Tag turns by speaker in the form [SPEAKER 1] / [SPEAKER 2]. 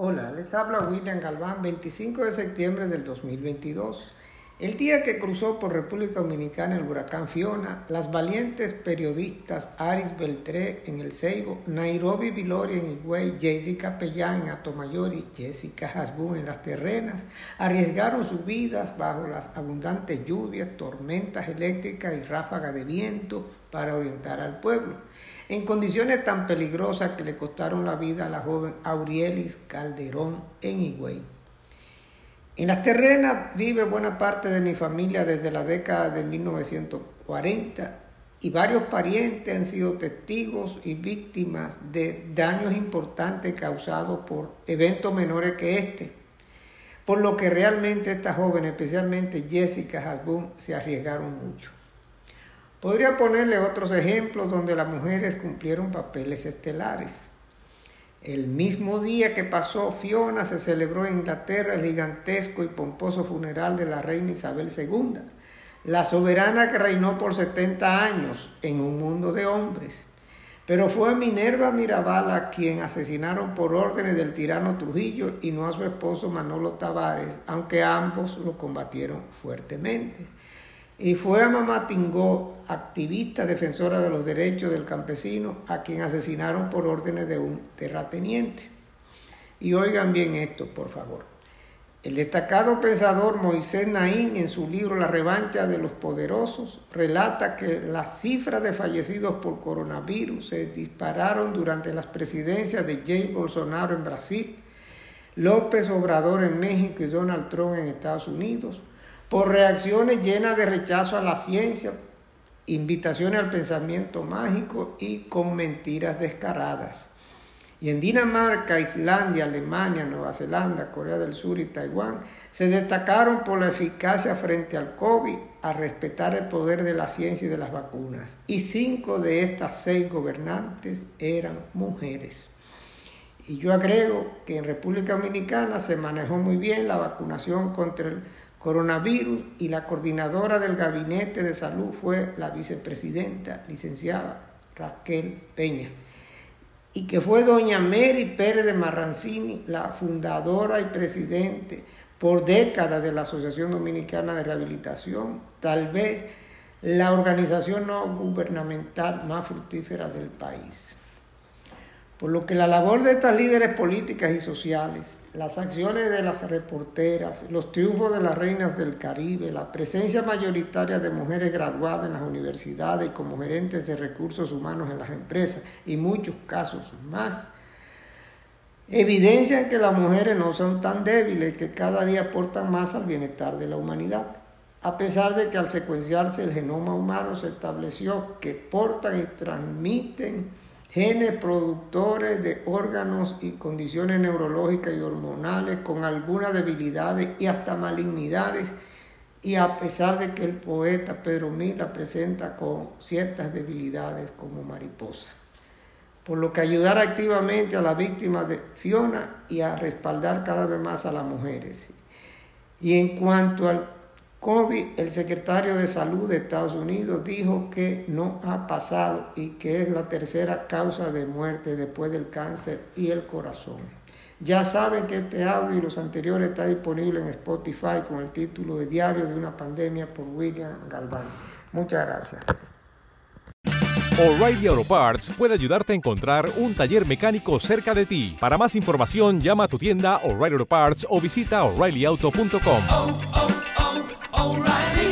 [SPEAKER 1] Hola, les habla William Galván, 25 de septiembre del 2022. El día que cruzó por República Dominicana el huracán Fiona, las valientes periodistas Aris Beltré en El Ceibo, Nairobi Viloria en Higüey, Jessica Pellán en Atomayori, Jessica Hasbun en Las Terrenas, arriesgaron sus vidas bajo las abundantes lluvias, tormentas eléctricas y ráfagas de viento para orientar al pueblo, en condiciones tan peligrosas que le costaron la vida a la joven Aurielis Calderón en Higüey. En las terrenas vive buena parte de mi familia desde la década de 1940 y varios parientes han sido testigos y víctimas de daños importantes causados por eventos menores que este. Por lo que realmente estas jóvenes, especialmente Jessica Hasbun, se arriesgaron mucho. Podría ponerle otros ejemplos donde las mujeres cumplieron papeles estelares. El mismo día que pasó Fiona se celebró en Inglaterra el gigantesco y pomposo funeral de la reina Isabel II, la soberana que reinó por 70 años en un mundo de hombres. Pero fue Minerva Mirabal quien asesinaron por órdenes del tirano Trujillo y no a su esposo Manolo Tavares, aunque ambos lo combatieron fuertemente y fue a Mamá Tingó, activista defensora de los derechos del campesino, a quien asesinaron por órdenes de un terrateniente. Y oigan bien esto, por favor. El destacado pensador Moisés Naín, en su libro La revancha de los poderosos, relata que las cifras de fallecidos por coronavirus se dispararon durante las presidencias de Jair Bolsonaro en Brasil, López Obrador en México y Donald Trump en Estados Unidos, por reacciones llenas de rechazo a la ciencia, invitaciones al pensamiento mágico y con mentiras descaradas. Y en Dinamarca, Islandia, Alemania, Nueva Zelanda, Corea del Sur y Taiwán se destacaron por la eficacia frente al COVID, a respetar el poder de la ciencia y de las vacunas. Y cinco de estas seis gobernantes eran mujeres. Y yo agrego que en República Dominicana se manejó muy bien la vacunación contra el coronavirus y la coordinadora del gabinete de salud fue la vicepresidenta, licenciada Raquel Peña, y que fue doña Mary Pérez de Marrancini, la fundadora y presidente por décadas de la Asociación Dominicana de Rehabilitación, tal vez la organización no gubernamental más fructífera del país. Por lo que la labor de estas líderes políticas y sociales, las acciones de las reporteras, los triunfos de las reinas del Caribe, la presencia mayoritaria de mujeres graduadas en las universidades y como gerentes de recursos humanos en las empresas y muchos casos más, evidencian que las mujeres no son tan débiles que cada día aportan más al bienestar de la humanidad. A pesar de que al secuenciarse el genoma humano se estableció que portan y transmiten genes productores de órganos y condiciones neurológicas y hormonales con algunas debilidades y hasta malignidades, y a pesar de que el poeta Pedro Mila presenta con ciertas debilidades como mariposa. Por lo que ayudar activamente a las víctimas de Fiona y a respaldar cada vez más a las mujeres. Y en cuanto al COVID, el secretario de Salud de Estados Unidos dijo que no ha pasado y que es la tercera causa de muerte después del cáncer y el corazón. Ya saben que este audio y los anteriores está disponible en Spotify con el título de Diario de una pandemia por William Galván. Muchas gracias.
[SPEAKER 2] O'Reilly Auto Parts puede ayudarte a encontrar un taller mecánico cerca de ti. Para más información, llama a tu tienda O'Reilly Auto Parts o visita oreillyauto.com.
[SPEAKER 3] O'Reilly.